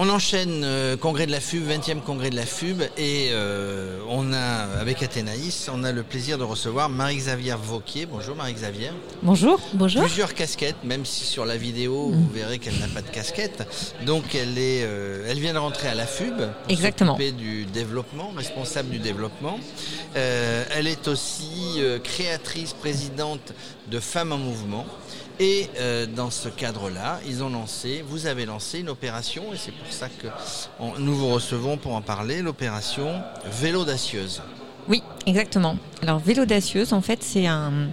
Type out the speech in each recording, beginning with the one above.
On enchaîne euh, congrès de la FUB, 20e congrès de la FUB, et euh, on a, avec Athénaïs, on a le plaisir de recevoir Marie-Xavier Vauquier. Bonjour Marie-Xavier. Bonjour. Bonjour. Plusieurs casquettes, même si sur la vidéo, vous verrez qu'elle n'a pas de casquette. Donc elle, est, euh, elle vient de rentrer à la FUB pour Exactement. du développement, responsable du développement. Euh, elle est aussi euh, créatrice, présidente de Femmes en Mouvement. Et euh, dans ce cadre-là, ils ont lancé, vous avez lancé une opération, et c'est pour ça que nous vous recevons pour en parler, l'opération Vélo d'Acieuse. Oui, exactement. Alors vélo audacieuse, en fait, c'est un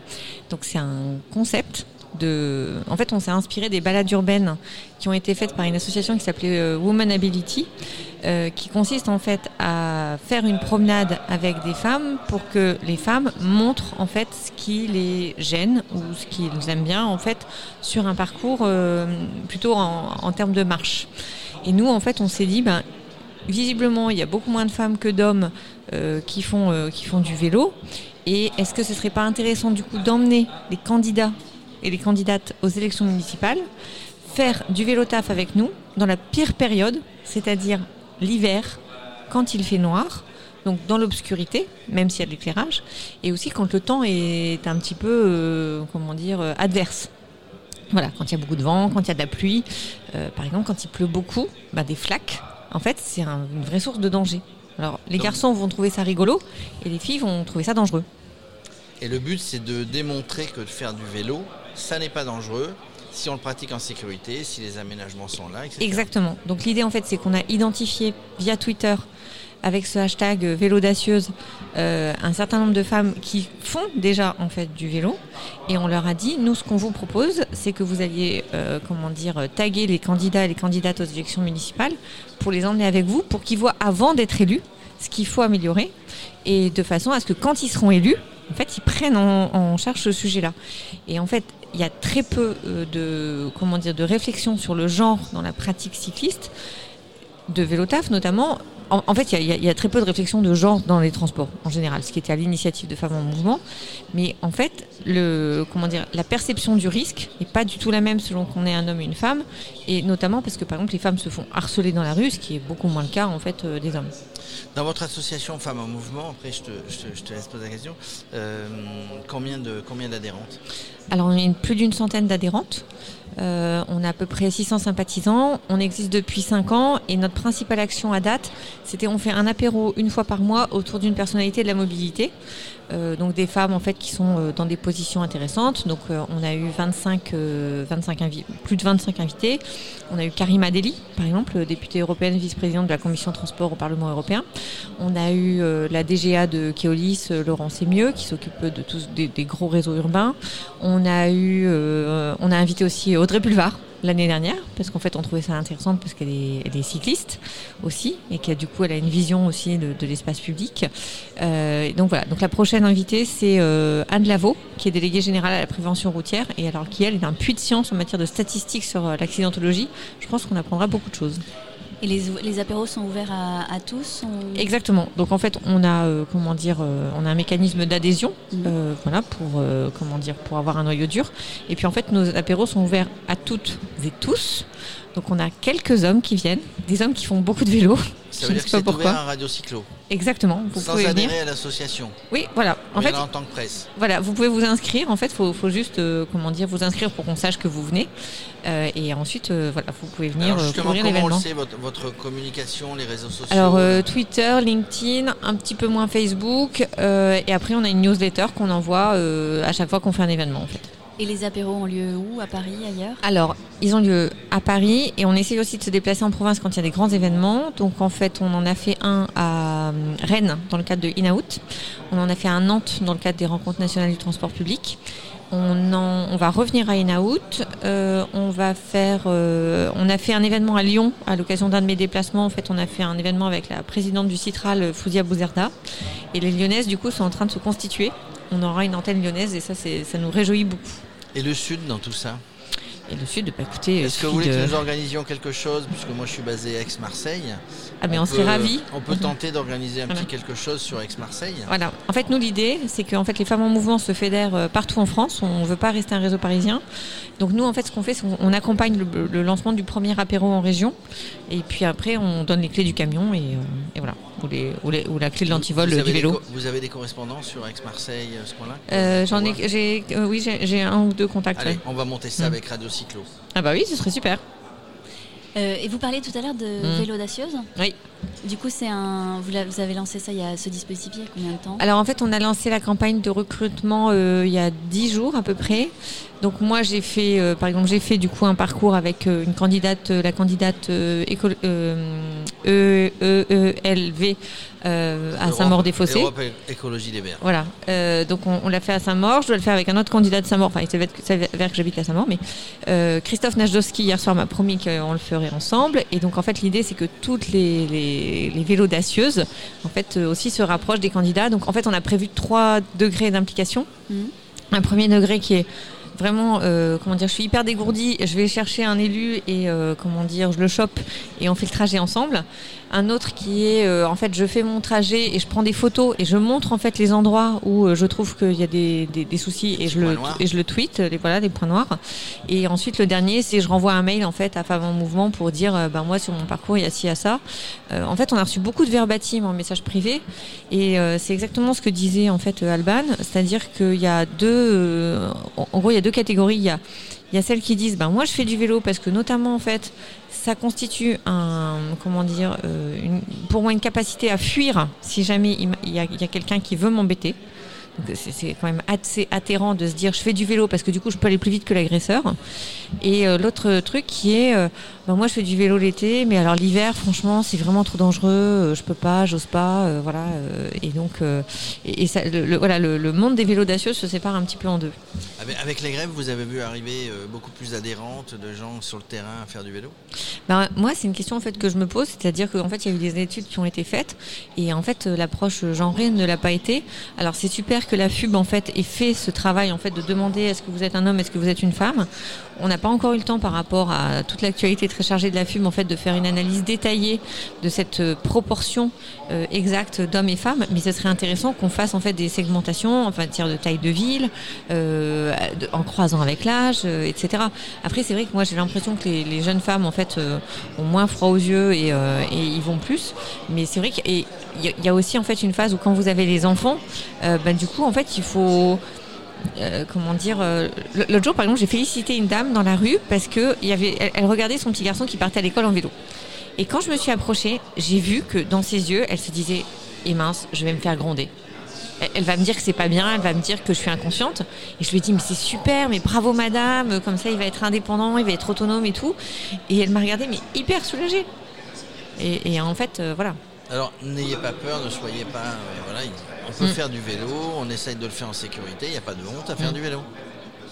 donc c'est un concept En fait, on s'est inspiré des balades urbaines qui ont été faites par une association qui s'appelait euh, Woman Ability, euh, qui consiste en fait à faire une promenade avec des femmes pour que les femmes montrent en fait ce qui les gêne ou ce qu'ils aiment bien en fait sur un parcours euh, plutôt en, termes de marche. Et nous, en fait, on s'est dit, ben, visiblement, il y a beaucoup moins de femmes que d'hommes euh, qui, font, du vélo. Et est-ce que ce serait pas intéressant du coup d'emmener les candidats et les candidates aux élections municipales faire du vélo taf avec nous dans la pire période, c'est-à-dire l'hiver, quand il fait noir, donc dans l'obscurité, même s'il y a de l'éclairage, et aussi quand le temps est un petit peu, euh, comment dire, euh, adverse. Voilà, quand il y a beaucoup de vent, quand il y a de la pluie, euh, par exemple, quand il pleut beaucoup, bah, des flaques, en fait, c'est un- une vraie source de danger. Alors, les Donc- garçons vont trouver ça rigolo et les filles vont trouver ça dangereux. Et le but, c'est de démontrer que de faire du vélo, ça n'est pas dangereux si on le pratique en sécurité, si les aménagements sont là, etc. Exactement. Donc l'idée en fait c'est qu'on a identifié via Twitter avec ce hashtag euh, vélo audacieuse euh, un certain nombre de femmes qui font déjà en fait du vélo et on leur a dit nous ce qu'on vous propose c'est que vous alliez euh, comment dire euh, taguer les candidats et les candidates aux élections municipales pour les emmener avec vous pour qu'ils voient avant d'être élus ce qu'il faut améliorer et de façon à ce que quand ils seront élus en fait ils prennent en, en charge ce sujet là et en fait il y a très peu euh, de comment dire de réflexion sur le genre dans la pratique cycliste de vélo taf notamment. En, fait, il y a- très peu de réflexion de genre dans les transports en général, ce qui était à l'initiative de Femmes en Mouvement. Mais en fait, comment dire, la perception du risque n'est pas du tout la même selon qu'on est un homme ou une femme, et notamment parce que par exemple les femmes se font harceler dans la rue, ce qui est beaucoup moins le cas en fait euh, des hommes. Dans votre association Femmes en Mouvement, après je te, laisse poser la question, euh, combien de combien d'adhérentes? Alors, on une- plus d'une centaine d'adhérentes. Euh, on a à peu près 600 sympathisants. On existe depuis 5 ans et notre principale action à date, c'était on fait un apéro une fois par mois autour d'une personnalité de la mobilité. Euh, donc des femmes en fait qui sont euh, dans des positions intéressantes. Donc euh, on a eu 25, euh, 25 invi- plus de 25 invités. On a eu Karima Deli, par exemple, députée européenne, vice-présidente de la commission transport au Parlement européen. On a eu la DGA de Keolis, Laurent Sémieux, qui s'occupe de tous des, des gros réseaux urbains. On a eu, on a invité aussi Audrey Pulvar l'année dernière, parce qu'en fait on trouvait ça intéressant parce qu'elle est, cycliste aussi, et qu'elle du coup a une vision aussi de, l'espace public. Euh, donc voilà, donc la prochaine invitée c'est euh, Anne Lavaux, qui est déléguée générale à la prévention routière, et alors qui elle est un puits de science en matière de statistiques sur euh, l'accidentologie. Je pense qu'on apprendra beaucoup de choses. Et les, les apéros sont ouverts à, à tous on- Exactement. Donc en fait, on a euh, comment dire, euh, on a un mécanisme d'adhésion, Mhm. euh, voilà, pour euh, comment dire, pour avoir un noyau dur. Et puis en fait, nos apéros sont ouverts à toutes et tous. Donc on a quelques hommes qui viennent, des hommes qui font beaucoup de vélo. Ça Je veut ne dire que pas c'est pourquoi. ouvert à Radio Cyclo, Exactement. Vous sans pouvez venir. adhérer à l'association. Oui, voilà. En fait, en tant que presse. voilà, vous pouvez vous inscrire. En fait, faut, faut juste, euh, comment dire, vous inscrire pour qu'on sache que vous venez. Euh, et ensuite, euh, voilà, vous pouvez venir Alors comment on le sait, votre, votre communication, les réseaux sociaux Alors Twitter, LinkedIn, un petit peu moins Facebook, et après on a une newsletter qu'on envoie à chaque fois qu'on fait un événement en fait. Et les apéros ont lieu où? À Paris, ailleurs? Alors ils ont lieu à Paris et on essaye aussi de se déplacer en province quand il y a des grands événements. Donc en fait on en a fait un à euh, Rennes dans le cadre de In-Out, on en a fait un à Nantes dans le cadre des rencontres nationales du transport public. On, en- on va revenir à In-Out. Euh, on va faire. euh, on a fait un événement à Lyon à l'occasion d'un de mes déplacements. En fait, on a fait un événement avec la présidente du Citral, Fouzia Bouzerda. Et les Lyonnaises, du coup, sont en train de se constituer. On aura une antenne lyonnaise et ça, ça nous réjouit beaucoup. Et le sud dans tout ça? Et le sud, bah, écoutez, Est-ce que vous voulez de- que nous organisions quelque chose? Puisque moi je suis basé à Aix-Marseille. Ah, mais on, serait peut- ravis. On peut tenter d'organiser un Voilà. petit quelque chose sur Aix-Marseille. Voilà. En fait, nous, l'idée, c'est que en fait, les femmes en mouvement se fédèrent euh, partout en France. On ne veut pas rester un réseau parisien. Donc, nous, en fait, ce qu'on fait, c'est qu'on on accompagne le, le lancement du premier apéro en région. Et puis après, on donne les clés du camion et, euh, et voilà. Ou, les, ou, les- ou la clé de l'antivol Vous avez du des vélo. vous avez des correspondants sur Aix-Marseille, euh, ce coin-là Euh, J'en ai, j'ai, euh, oui, j'ai j'ai un ou deux contacts. Allez, ouais. on va monter ça Mm. avec Radio Cyclo. Ah bah oui, ce serait super. Euh, et vous parliez tout à l'heure de Mm. vélo audacieuse. Oui. Du coup, c'est un. Vous, avez lancé ça il y a ce dispositif il y a combien de temps Alors en fait, on a lancé la campagne de recrutement euh, il y a 10 jours à peu près. Donc moi, j'ai fait, euh, par exemple, j'ai fait du coup un parcours avec euh, une candidate, euh, la candidate euh, éco- euh, E- E- EELV euh, à Saint-Maur-des-Fossés. Europe Éc- Écologie des Verts. Voilà, Euh, donc on, on l'a fait à Saint-Maur, je dois le faire avec un autre candidat de Saint-Maur, enfin il s'avère que, que j'habite à Saint-Maur, mais euh, Christophe Najdowski hier soir m'a promis qu'on le ferait ensemble, et donc en fait l'idée c'est que toutes les, les, les vélos dacieuses en fait aussi se rapprochent des candidats, donc en fait on a prévu trois degrés d'implication, Mhm. un premier degré qui est vraiment, euh, comment dire, je suis hyper dégourdie, je vais chercher un élu et euh, comment dire, je le chope et on fait le trajet ensemble. Un autre qui est, euh, en fait, je fais mon trajet et je prends des photos et je montre en fait les endroits où euh, je trouve qu'il y a des, des, des soucis et je, le, et je le tweet, les, voilà, les points noirs. Et ensuite, le dernier, c'est je renvoie un mail en fait à Femmes en Mouvement pour dire, euh, ben moi sur mon parcours, il y a ci, il y a ça. Euh, en fait, on a reçu beaucoup de verbatim en message privé et euh, c'est exactement ce que disait en fait euh, Alban, c'est-à-dire qu'il y a deux, euh, en gros, il y a deux catégories. Il y a, il y a celles qui disent, ben moi je fais du vélo parce que notamment en fait, ça constitue un, comment dire, euh, pour moi une capacité à fuir si jamais il y a quelqu'un qui veut m'embêter. C'est quand même assez atterrant de se dire je fais du vélo parce que du coup je peux aller plus vite que l'agresseur. Et euh, l'autre truc qui est, euh, ben moi je fais du vélo l'été, mais alors l'hiver franchement c'est vraiment trop dangereux, euh, je peux pas, j'ose pas, euh, voilà. et donc et, et ça, le, le- voilà le, le monde des vélos dacieux se sépare un petit peu en deux. Avec, avec les grèves, vous avez vu arriver beaucoup plus adhérentes de gens sur le terrain à faire du vélo? Ben, moi, c'est une question en fait que je me pose, c'est-à-dire qu'en fait, il y a eu des études qui ont été faites et en fait, l'approche genrée ne l'a pas été. Alors, c'est super que la FUB en fait ait fait ce travail en fait de demander est-ce que vous êtes un homme, est-ce que vous êtes une femme. On n'a pas encore eu le temps par rapport à toute l'actualité très chargée de la FUB en fait de faire une analyse détaillée de cette euh, proportion euh, exacte d'hommes et femmes, mais ce serait intéressant qu'on fasse en fait des segmentations en matière de taille de ville, euh, en croisant avec l'âge, etc. Après, c'est vrai que moi j'ai l'impression que les, jeunes femmes en fait ont moins froid aux yeux et, et ils vont plus. Mais c'est vrai qu'il y, y a aussi en fait une phase où quand vous avez les enfants, bah, du coup en fait il faut euh, comment dire euh, L'autre jour, par exemple, j'ai félicité une dame dans la rue parce que y avait, elle, regardait son petit garçon qui partait à l'école en vélo. Et quand je me suis approchée, j'ai vu que dans ses yeux, elle se disait "Et mince, je vais me faire gronder." Elle- va me dire que c'est pas bien, elle va me dire que je suis inconsciente. Et je lui ai dit, mais c'est super, mais bravo madame, comme ça il va être indépendant, il va être autonome et tout. Et elle m'a regardé, mais hyper soulagée. Et, et en fait, euh, voilà. Alors, n'ayez pas peur, ne soyez pas. euh, voilà, on peut Mm. faire du vélo, on essaye de le faire en sécurité, il n'y a pas de honte à faire Mm. du vélo.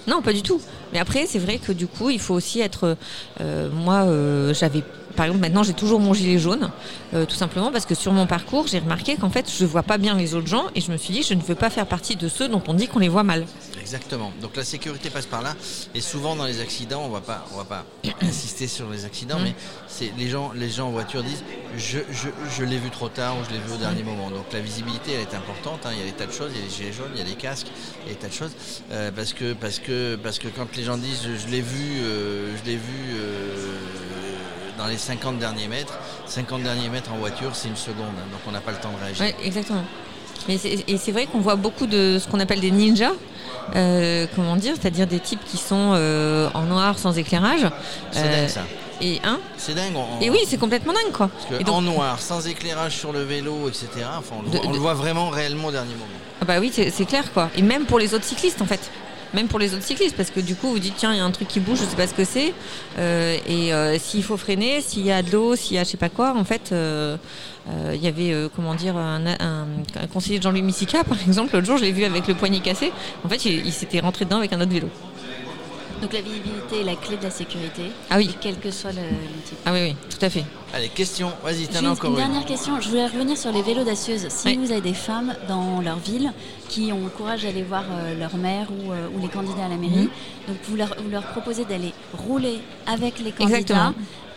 Non, pas du tout. Mais après, c'est vrai que du coup, il faut aussi être. euh, moi, euh, j'avais. Par exemple, maintenant, j'ai toujours mon gilet jaune, euh, tout simplement parce que sur mon parcours, j'ai remarqué qu'en fait, je vois pas bien les autres gens et je me suis dit, je ne veux pas faire partie de ceux dont on dit qu'on les voit mal. Exactement. Donc la sécurité passe par là. Et souvent dans les accidents, on va pas, on va pas insister sur les accidents, Mm. mais c'est les gens, les gens en voiture disent, je, je, je l'ai vu trop tard ou je l'ai vu au dernier moment. Donc la visibilité, elle est importante. hein. Il y a des tas de choses, il y a les gilets jaunes, il y a les casques, il y a des tas de choses. Euh, parce que, parce que, parce que quand les gens disent, je, l'ai vu, euh, je l'ai vu. euh, dans les 50 derniers mètres, 50 derniers mètres en voiture, c'est une seconde, hein. donc on n'a pas le temps de réagir. Ouais, exactement. Mais et c'est vrai qu'on voit beaucoup de ce qu'on appelle des ninjas. euh, comment dire C'est-à-dire des types qui sont euh, en noir sans éclairage. C'est Euh, dingue ça. Et un. C'est dingue. on- Et oui, c'est complètement dingue, quoi. Parce que Et donc- en noir, sans éclairage sur le vélo, etc. Enfin, on, le De- voit, on de- le voit vraiment réellement au dernier moment. Ah bah oui, c'est clair quoi. Et même pour les autres cyclistes en fait. Même pour les autres cyclistes, parce que du coup vous dites tiens il y a un truc qui bouge, je sais pas ce que c'est. Euh, et euh, s'il faut freiner, s'il y a de l'eau, s'il y a je sais pas quoi, en fait, euh, il y avait comment dire un, un- un conseiller de Jean-Louis Missica par exemple l'autre jour, je l'ai vu avec le poignet cassé. En fait, il, il s'était rentré dedans avec un autre vélo. Donc la visibilité est la clé de la sécurité. Ah oui. Quel que soit type. Ah oui oui, tout à fait. Allez, question. Vas-y, t'en as une, encore une une. dernière question. Je voulais revenir sur les vélos dacieuses. Si Oui. vous avez des femmes dans leur ville qui ont le courage d'aller voir euh, leur maire ou, euh, ou les candidats à la mairie, Mhm. donc vous leur, vous leur proposez d'aller rouler avec les candidats. Exactement.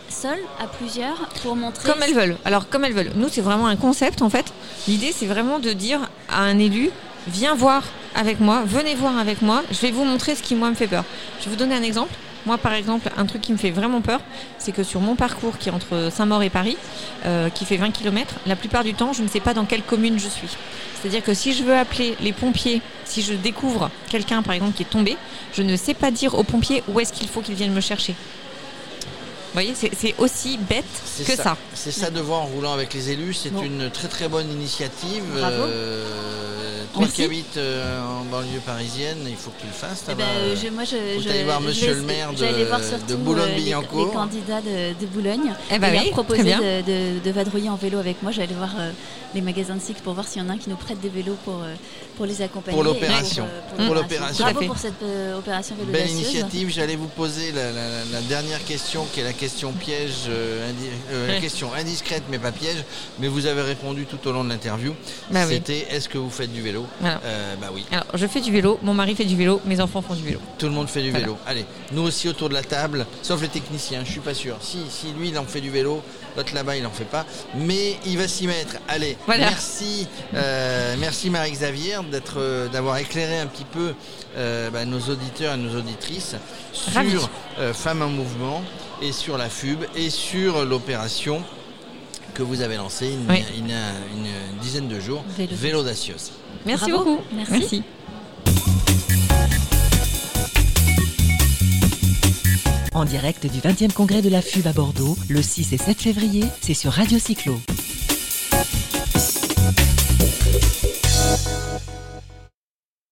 Seuls, à plusieurs, pour montrer. Comme elles veulent. Alors, comme elles veulent. Nous, c'est vraiment un concept, en fait. L'idée, c'est vraiment de dire à un élu, viens voir avec moi, venez voir avec moi, je vais vous montrer ce qui, moi, me fait peur. Je vais vous donner un exemple. Moi, par exemple, un truc qui me fait vraiment peur, c'est que sur mon parcours qui est entre Saint-Maur et Paris, euh, qui fait 20 km, la plupart du temps, je ne sais pas dans quelle commune je suis. C'est-à-dire que si je veux appeler les pompiers, si je découvre quelqu'un, par exemple, qui est tombé, je ne sais pas dire aux pompiers où est-ce qu'il faut qu'ils viennent me chercher. Vous voyez, c'est aussi bête que ça. C'est ça de voir en roulant avec les élus. C'est Bon. une très très bonne initiative. Bravo. Euh, toi Merci. qui habites euh, en banlieue parisienne, il faut que tu le fasses. Eh ben, euh, je, moi, je, aller voir monsieur le maire de- surtout, euh, Boulogne-Billancourt. les, les candidats de, de Boulogne. Eh ben et oui, bien. de, de- de vadrouiller en vélo avec moi. J'allais voir euh, les magasins de cycle pour voir s'il y en a un qui nous prête des vélos pour, pour les accompagner. Pour l'opération. euh, Pour l'opération. Bravo pour cette euh, opération vélo Belle initiative. J'allais vous poser la, la- la dernière question, qui est la question piège, euh, indi- euh, question indiscrète mais pas piège. Mais vous avez répondu tout au long de l'interview. Bah oui. C'était est-ce que vous faites du vélo? Euh, Bah oui. Alors, je fais du vélo, mon mari fait du vélo, mes enfants font du vélo. Tout le monde fait du Voilà. vélo. Allez, nous aussi autour de la table, sauf les techniciens, je suis pas sûr. Si, si lui il en fait du vélo, l'autre là-bas il en fait pas, mais il va s'y mettre. Allez, Voilà. merci, merci Marie-Xavier d'être, d'avoir éclairé un petit peu euh, bah, nos auditeurs et nos auditrices sur euh, Femmes en Mouvement et sur la FUB et sur l'opération que vous avez lancée il y a- Oui. il y a une, dizaine de jours, Vélo. Merci Bravo. beaucoup. Merci. En direct du 20e congrès de la FUB à Bordeaux, le 6 et 7 février, c'est sur Radio Cyclo.